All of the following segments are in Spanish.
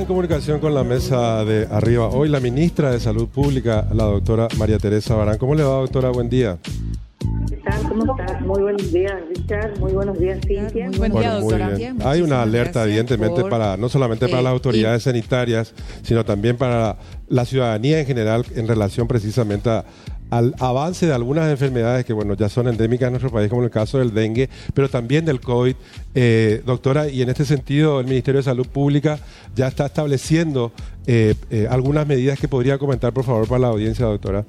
en comunicación con la mesa de arriba. Hoy la ministra de Salud Pública, la doctora María Teresa Barán. ¿Cómo le va, doctora? Buen día. ¿Qué tal? ¿Cómo estás? Muy buenos días, Richard. Muy buenos días, Cintia. Muy buen día, doctora. Hay una alerta, evidentemente, para no solamente para eh, las autoridades sanitarias, sino también para la ciudadanía en general en relación precisamente a, al avance de algunas enfermedades que, bueno, ya son endémicas en nuestro país, como el caso del dengue, pero también del COVID. Eh, doctora, y en este sentido, el Ministerio de Salud Pública ya está estableciendo eh, eh, algunas medidas que podría comentar, por favor, para la audiencia, doctora.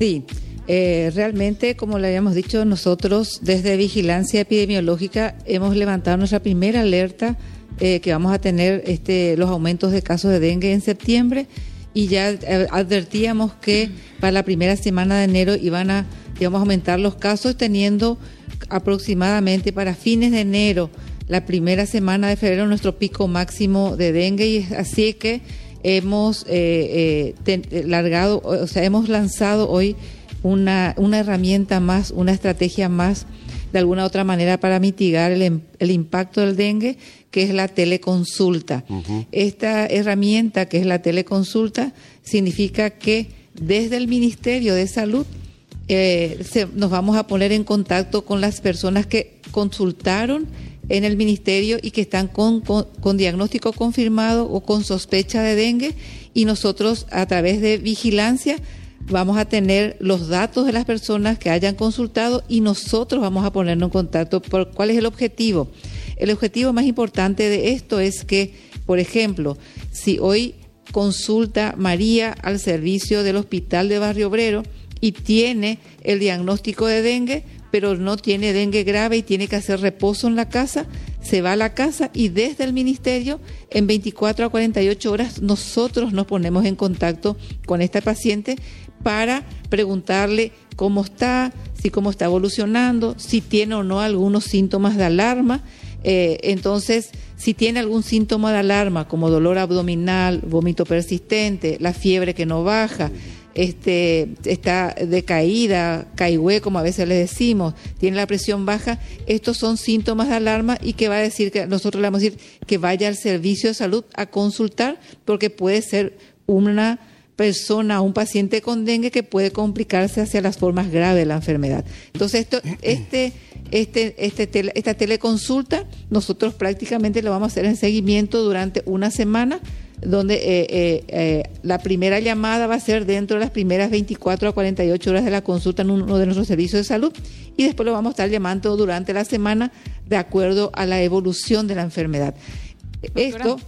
Sí. realmente, como le habíamos dicho, nosotros desde Vigilancia Epidemiológica hemos levantado nuestra primera alerta que vamos a tener este, los aumentos de casos de dengue en septiembre y ya eh, advertíamos que para la primera semana de enero iban a, a aumentar los casos, teniendo aproximadamente para fines de enero, la primera semana de febrero, nuestro pico máximo de dengue. Y así que hemos eh, eh, largado, o sea, hemos lanzado hoy una, una herramienta más, una estrategia más de alguna otra manera para mitigar el, em, el impacto del dengue, que es la teleconsulta. Esta herramienta, que es la teleconsulta, significa que desde el Ministerio de Salud eh, nos vamos a poner en contacto con las personas que consultaron en el ministerio y que están con, con, diagnóstico confirmado o con sospecha de dengue y nosotros a través de vigilancia vamos a tener los datos de las personas que hayan consultado y nosotros vamos a ponernos en contacto por cuál es el objetivo. El objetivo más importante de esto es que, por ejemplo, si hoy consulta María al servicio del hospital de Barrio Obrero y tiene el diagnóstico de dengue, pero no tiene dengue grave y tiene que hacer reposo en la casa, se va a la casa y desde el ministerio en 24 a 48 horas nosotros nos ponemos en contacto con esta paciente para preguntarle cómo está, si cómo está evolucionando, si tiene o no algunos síntomas de alarma. Eh, entonces, si tiene algún síntoma de alarma, como dolor abdominal, vómito persistente, la fiebre que no baja, este, está decaída, caigüe, como a veces le decimos, tiene la presión baja, estos son síntomas de alarma y que va a decir que nosotros le vamos a decir que vaya al servicio de salud a consultar porque puede ser una persona, un paciente con dengue que puede complicarse hacia las formas graves de la enfermedad. Entonces, esto, este, este, este esta teleconsulta, nosotros prácticamente lo vamos a hacer en seguimiento durante una semana, donde eh, eh, eh, la primera llamada va a ser dentro de las primeras 24 a 48 horas de la consulta en uno de nuestros servicios de salud y después lo vamos a estar llamando durante la semana de acuerdo a la evolución de la enfermedad. Esto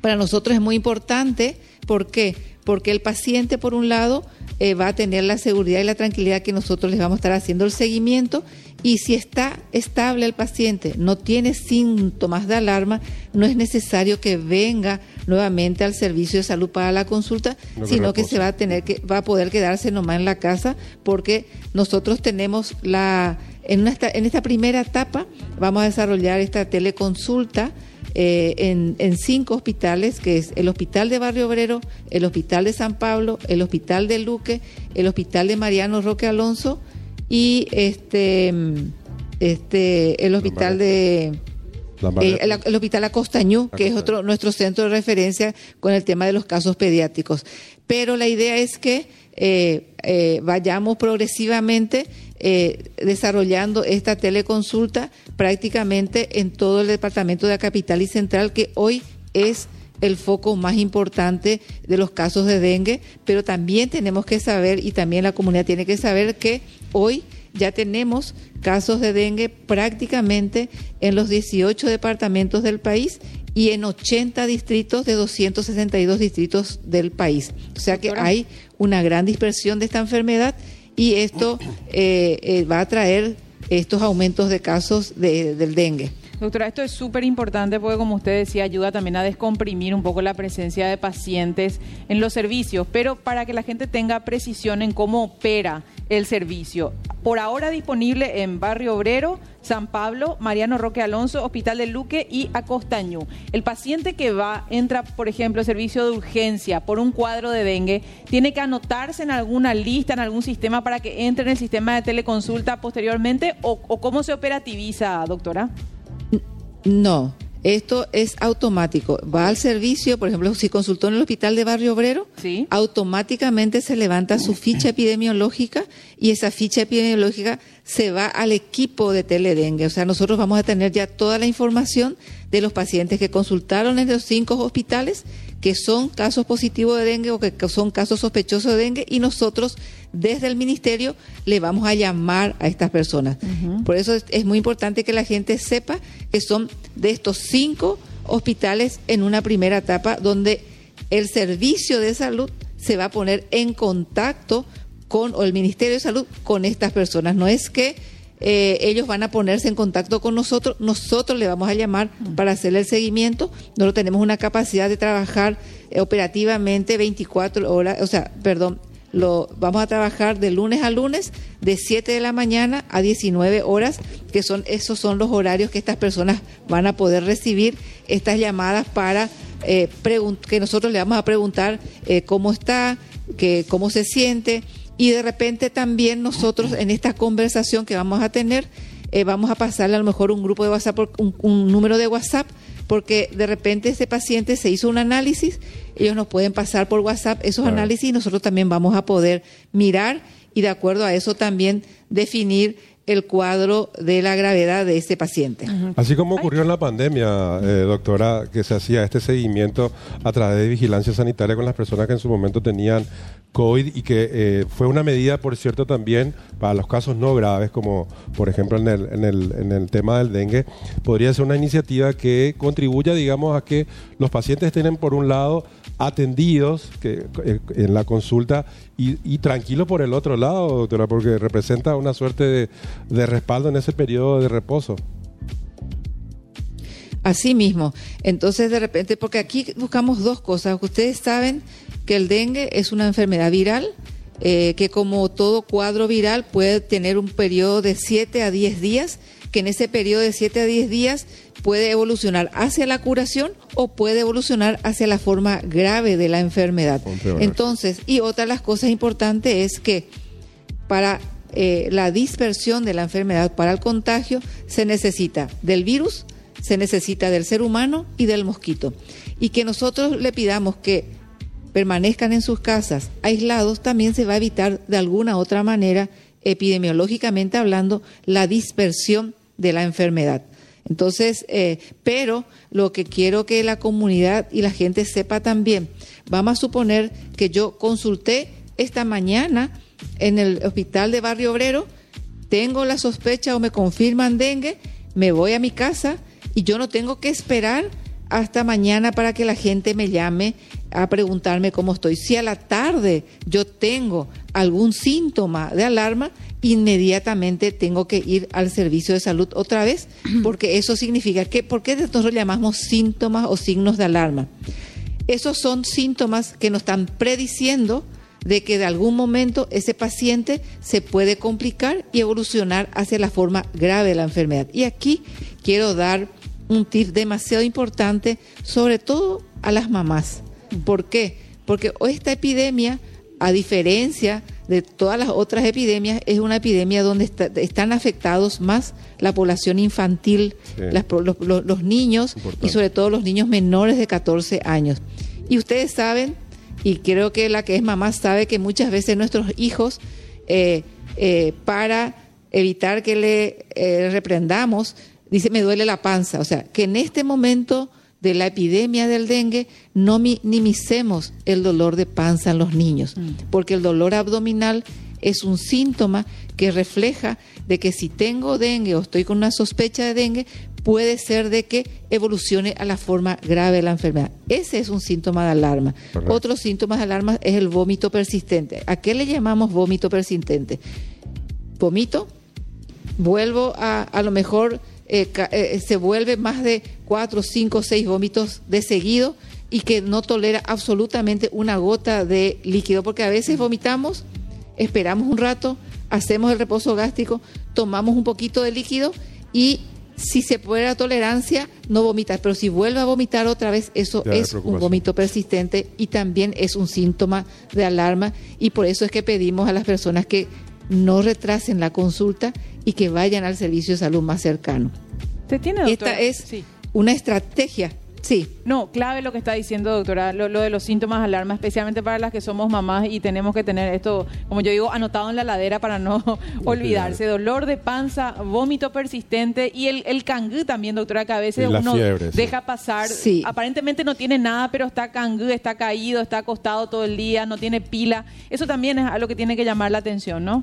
para nosotros es muy importante, ¿por qué? porque el paciente, por un lado, eh, va a tener la seguridad y la tranquilidad que nosotros les vamos a estar haciendo el seguimiento y si está estable el paciente, no tiene síntomas de alarma, no es necesario que venga nuevamente al servicio de salud para la consulta, sino que se va a tener que va a poder quedarse nomás en la casa porque nosotros tenemos la en en esta primera etapa vamos a desarrollar esta teleconsulta eh, en, cinco hospitales, que es el Hospital de Barrio Obrero, el Hospital de San Pablo, el Hospital de Luque, el Hospital de Mariano Roque Alonso y este, este el Hospital de... Eh, el, Hospital Acostañú, que es otro nuestro centro de referencia con el tema de los casos pediátricos. Pero la idea es que eh, vayamos progresivamente eh, desarrollando esta teleconsulta prácticamente en todo el departamento de la capital y central, que hoy es el foco más importante de los casos de dengue, pero también tenemos que saber y también la comunidad tiene que saber que hoy ya tenemos casos de dengue prácticamente en los 18 departamentos del país y en 80 distritos de 262 distritos del país. O sea que hay una gran dispersión de esta enfermedad y esto eh, eh, va a traer estos aumentos de casos de, del dengue. Doctora, esto es súper importante porque, como usted decía, ayuda también a descomprimir un poco la presencia de pacientes en los servicios, pero para que la gente tenga precisión en cómo opera el servicio. Por ahora disponible en Barrio Obrero, San Pablo, Mariano Roque Alonso, Hospital de Luque y Acostañú. El paciente que va, entra, por ejemplo, al servicio de urgencia por un cuadro de dengue, tiene que anotarse en alguna lista, en algún sistema para que entre en el sistema de teleconsulta posteriormente o, cómo se operativiza, doctora? No, Esto es automático. Va al servicio, por ejemplo, si consultó en el hospital de Barrio Obrero, Sí. automáticamente se levanta su ficha epidemiológica y esa ficha epidemiológica se va al equipo de teledengue. O sea, nosotros vamos a tener ya toda la información de los pacientes que consultaron en los cinco hospitales, que son casos positivos de dengue o que son casos sospechosos de dengue, y nosotros desde el ministerio le vamos a llamar a estas personas. Por eso es, es muy importante que la gente sepa que son de estos cinco hospitales en una primera etapa donde el servicio de salud se va a poner en contacto con, o el Ministerio de Salud, con estas personas. No es que eh, ellos van a ponerse en contacto con nosotros, nosotros le vamos a llamar para hacerle el seguimiento. Nosotros tenemos una capacidad de trabajar eh, operativamente 24 horas, o sea, perdón, lo vamos a trabajar de lunes a lunes, de 7 de la mañana a 19 horas, que son esos son los horarios que estas personas van a poder recibir estas llamadas para eh, que nosotros le vamos a preguntar eh, cómo está, que, cómo se siente, y de repente también nosotros en esta conversación que vamos a tener, eh, vamos a pasarle a lo mejor un grupo de WhatsApp, un, un número de WhatsApp, porque de repente ese paciente se hizo un análisis, ellos nos pueden pasar por WhatsApp esos Claro. análisis y nosotros también vamos a poder mirar y de acuerdo a eso también definir el cuadro de la gravedad de ese paciente. Así como ocurrió en la pandemia, eh, doctora, que se hacía este seguimiento a través de vigilancia sanitaria con las personas que en su momento tenían COVID y que eh, fue una medida, por cierto, también para los casos no graves, como por ejemplo en el, en el, en el tema del dengue, podría ser una iniciativa que contribuya, digamos, a que los pacientes estén, por un lado, atendidos que, eh, en la consulta y, y tranquilos por el otro lado, doctora, porque representa una suerte de, de respaldo en ese periodo de reposo. Así mismo. Entonces, de repente, porque aquí buscamos dos cosas. Ustedes saben que el dengue es una enfermedad viral, eh, que como todo cuadro viral puede tener un periodo de 7 a 10 días, que en ese periodo de 7 a 10 días puede evolucionar hacia la curación o puede evolucionar hacia la forma grave de la enfermedad. Entonces, y otra de las cosas importantes es que para eh, la dispersión de la enfermedad, para el contagio, se necesita del virus, se necesita del ser humano y del mosquito. Y que nosotros le pidamos que permanezcan en sus casas aislados, también se va a evitar de alguna otra manera, epidemiológicamente hablando, la dispersión de la enfermedad. Entonces, eh, pero lo que quiero que la comunidad y la gente sepa también, vamos a suponer que yo consulté esta mañana en el hospital de Barrio Obrero, tengo la sospecha o me confirman dengue, me voy a mi casa y yo no tengo que esperar hasta mañana para que la gente me llame a preguntarme cómo estoy. Si a la tarde yo tengo algún síntoma de alarma, inmediatamente tengo que ir al servicio de salud otra vez, porque eso significa que, ¿por qué nosotros llamamos síntomas o signos de alarma? Esos son síntomas que nos están prediciendo de que de algún momento ese paciente se puede complicar y evolucionar hacia la forma grave de la enfermedad. Y aquí quiero dar un tip demasiado importante, sobre todo a las mamás. ¿Por qué? Porque esta epidemia, a diferencia de todas las otras epidemias, es una epidemia donde está- están afectados más la población infantil, Sí. las los, los- los niños Importante. y sobre todo los niños menores de 14 años. Y ustedes saben, y creo que la que es mamá sabe que muchas veces nuestros hijos, eh, eh, para evitar que le eh, reprendamos, dice, me duele la panza. O sea, que en este momento de la epidemia del dengue no minimicemos el dolor de panza en los niños, porque el dolor abdominal es un síntoma que refleja de que si tengo dengue o estoy con una sospecha de dengue, puede ser de que evolucione a la forma grave de la enfermedad. Ese es un síntoma de alarma. Correcto. Otro síntoma de alarma es el vómito persistente. ¿A qué le llamamos vómito persistente? Vomito, vuelvo a a lo mejor eh, ca- eh, se vuelve más de cuatro, cinco, seis vómitos de seguido y que no tolera absolutamente una gota de líquido, porque a veces vomitamos, esperamos un rato, hacemos el reposo gástrico, tomamos un poquito de líquido y si se puede la tolerancia, no vomitar, pero si vuelve a vomitar otra vez, eso Ya, es un vómito persistente y también es un síntoma de alarma y por eso es que pedimos a las personas que no retrasen la consulta y que vayan al servicio de salud más cercano. ¿Usted tiene, doctora? Esta es Sí. una estrategia Sí. No, clave lo que está diciendo, doctora, lo, de los síntomas de alarma, especialmente para las que somos mamás y tenemos que tener esto, como yo digo, anotado en la ladera para no olvidarse. Dolor de panza, vómito persistente y el, el cangú también, doctora, que a veces uno deja pasar. Sí. Aparentemente no tiene nada, pero está cangú, está caído, está acostado todo el día, no tiene pila. Eso también es algo que tiene que llamar la atención, ¿no?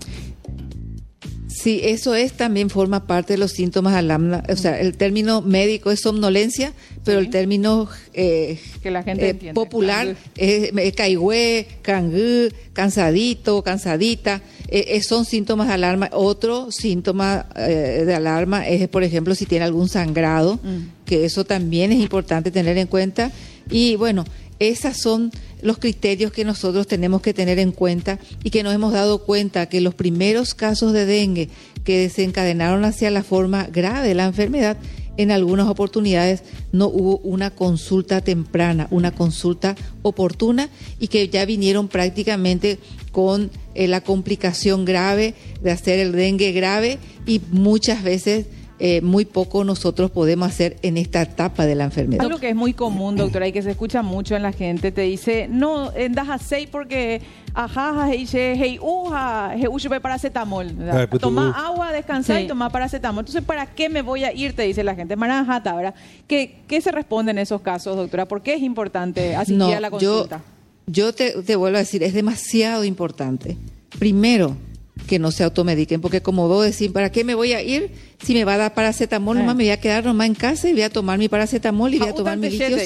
Sí, eso es también forma parte de los síntomas de alarma. O sea, el término médico es somnolencia, pero el término eh, que la gente eh, popular es, caigüe, cangú, cansadito, cansadita. Eh, son síntomas de alarma. Otro síntoma de alarma es, por ejemplo, si tiene algún sangrado, mm. que eso también es importante tener en cuenta. Y bueno, esas son los criterios que nosotros tenemos que tener en cuenta y que nos hemos dado cuenta que los primeros casos de dengue que desencadenaron hacia la forma grave de la enfermedad, en algunas oportunidades no hubo una consulta temprana, una consulta oportuna y que ya vinieron prácticamente con eh, la complicación grave de hacer el dengue grave y muchas veces eh, muy poco nosotros podemos hacer en esta etapa de la enfermedad. Algo que es muy común, doctora, y que se escucha mucho en la gente, te dice, no, das a seis porque ajá, hey, uja, he paracetamol. Toma agua, descansa y toma paracetamol. Entonces, ¿para qué me voy a ir? Te dice la gente, maranjata, ¿verdad? ¿Qué, ¿Qué se responde en esos casos, doctora? ¿Por qué es importante asistir a la consulta? Yo, yo te, te vuelvo a decir, es demasiado importante. Primero, que no se automediquen, porque como vos decís, ¿para qué me voy a ir si me va a dar paracetamol? Nomás me voy a quedar nomás en casa y voy a tomar mi paracetamol y voy a tomar mi litio.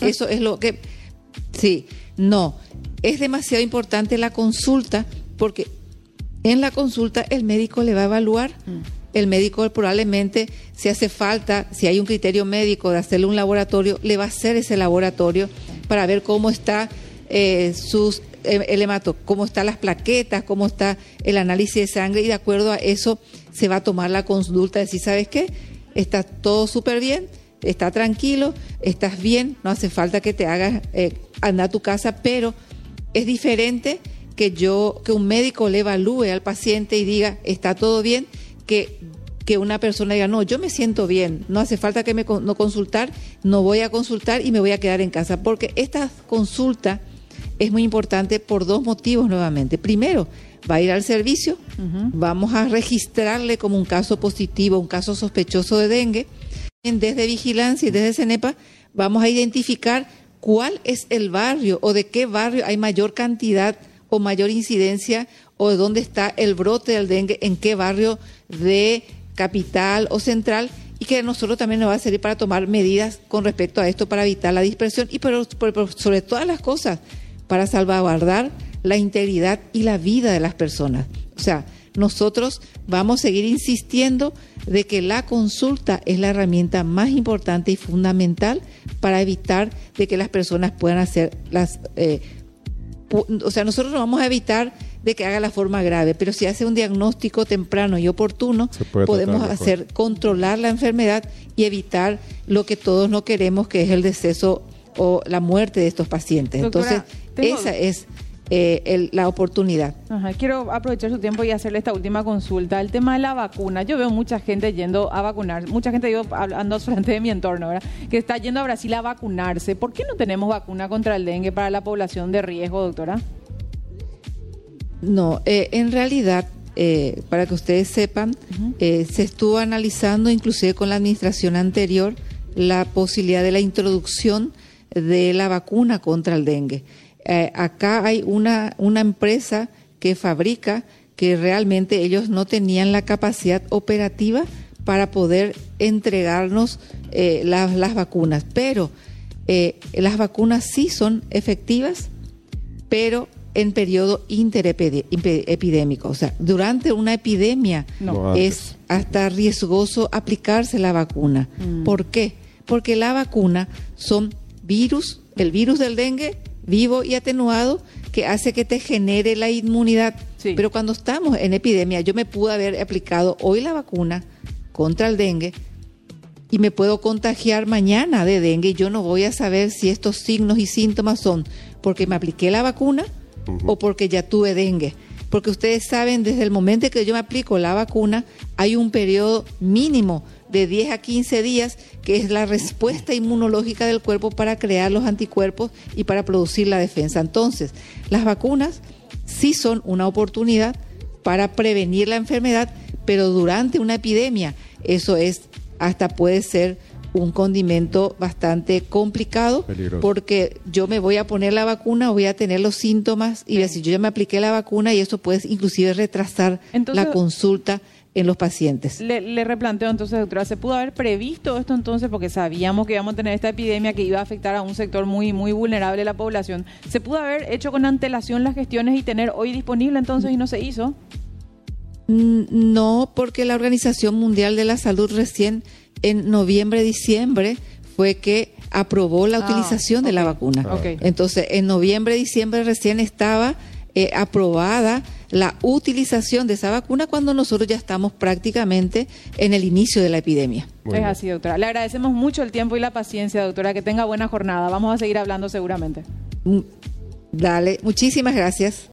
eso es lo que... Sí, no, es demasiado importante la consulta porque en la consulta el médico le va a evaluar. Mm. El médico probablemente, si hace falta, si hay un criterio médico de hacerle un laboratorio, le va a hacer ese laboratorio para ver cómo está eh, sus eh, el hemato, cómo están las plaquetas, cómo está el análisis de sangre y de acuerdo a eso se va a tomar la consulta, decir, ¿sabes qué? Está todo súper bien, está tranquilo, estás bien, no hace falta que te hagas, eh, anda a tu casa, pero es diferente que yo, que un médico le evalúe al paciente y diga, está todo bien, que que una persona diga, no, yo me siento bien, no hace falta que me no consultar, no voy a consultar y me voy a quedar en casa, porque esta consulta es muy importante por dos motivos nuevamente. Primero, va a ir al servicio, vamos a registrarle como un caso positivo, un caso sospechoso de dengue. Desde vigilancia y desde CENEPA vamos a identificar cuál es el barrio o de qué barrio hay mayor cantidad o mayor incidencia o de dónde está el brote del dengue, en qué barrio de capital o central y que a nosotros también nos va a servir para tomar medidas con respecto a esto para evitar la dispersión y pero sobre todas las cosas para salvaguardar la integridad y la vida de las personas. O sea, nosotros vamos a seguir insistiendo de que la consulta es la herramienta más importante y fundamental para evitar de que las personas puedan hacer las... Eh, o sea, nosotros no vamos a evitar de que haga la forma grave, pero si hace un diagnóstico temprano y oportuno, podemos hacer controlar la enfermedad y evitar lo que todos no queremos, que es el deceso o la muerte de estos pacientes. Entonces, esa es eh, la oportunidad. Quiero aprovechar su tiempo y hacerle esta última consulta. El tema de la vacuna. Yo veo mucha gente yendo a vacunar, mucha gente yo hablando frente de mi entorno, ¿verdad? Que está yendo a Brasil a vacunarse. ¿Por qué no tenemos vacuna contra el dengue para la población de riesgo, doctora? No, eh, en realidad, eh, para que ustedes sepan, se estuvo analizando inclusive con la administración anterior la posibilidad de la introducción de la vacuna contra el dengue. Eh, acá hay una, una empresa que fabrica que realmente ellos no tenían la capacidad operativa para poder entregarnos eh, las, vacunas. Pero eh, las vacunas sí son efectivas, pero en periodo interepidémico. O sea, durante una epidemia es hasta riesgoso aplicarse la vacuna. Mm. ¿Por qué? Porque la vacuna son virus, el virus del dengue vivo y atenuado que hace que te genere la inmunidad. Pero cuando estamos en epidemia, yo me pude haber aplicado hoy la vacuna contra el dengue y me puedo contagiar mañana de dengue y yo no voy a saber si estos signos y síntomas son porque me apliqué la vacuna o porque ya tuve dengue. Porque ustedes saben, desde el momento que yo me aplico la vacuna, hay un periodo mínimo de 10 a 15 días, que es la respuesta inmunológica del cuerpo para crear los anticuerpos y para producir la defensa. Entonces, las vacunas sí son una oportunidad para prevenir la enfermedad, pero durante una epidemia eso es hasta puede ser un condimento bastante complicado Peligroso. porque yo me voy a poner la vacuna, voy a tener los síntomas y si yo ya me apliqué la vacuna y eso puede inclusive retrasar Entonces- la consulta en los pacientes. Le, le replanteo entonces, doctora, ¿se pudo haber previsto esto entonces? Porque sabíamos que íbamos a tener esta epidemia que iba a afectar a un sector muy, muy vulnerable de la población. ¿Se pudo haber hecho con antelación las gestiones y tener hoy disponible entonces y no se hizo? Mm, No, porque la Organización Mundial de la Salud recién en noviembre, diciembre fue que aprobó la Ah, utilización de la vacuna. Entonces, en noviembre, diciembre recién estaba eh, aprobada la utilización de esa vacuna cuando nosotros ya estamos prácticamente en el inicio de la epidemia. Muy es bien. así, doctora. Le agradecemos mucho el tiempo y la paciencia, doctora. Que tenga buena jornada. Vamos a seguir hablando seguramente. Mm, Dale, muchísimas gracias.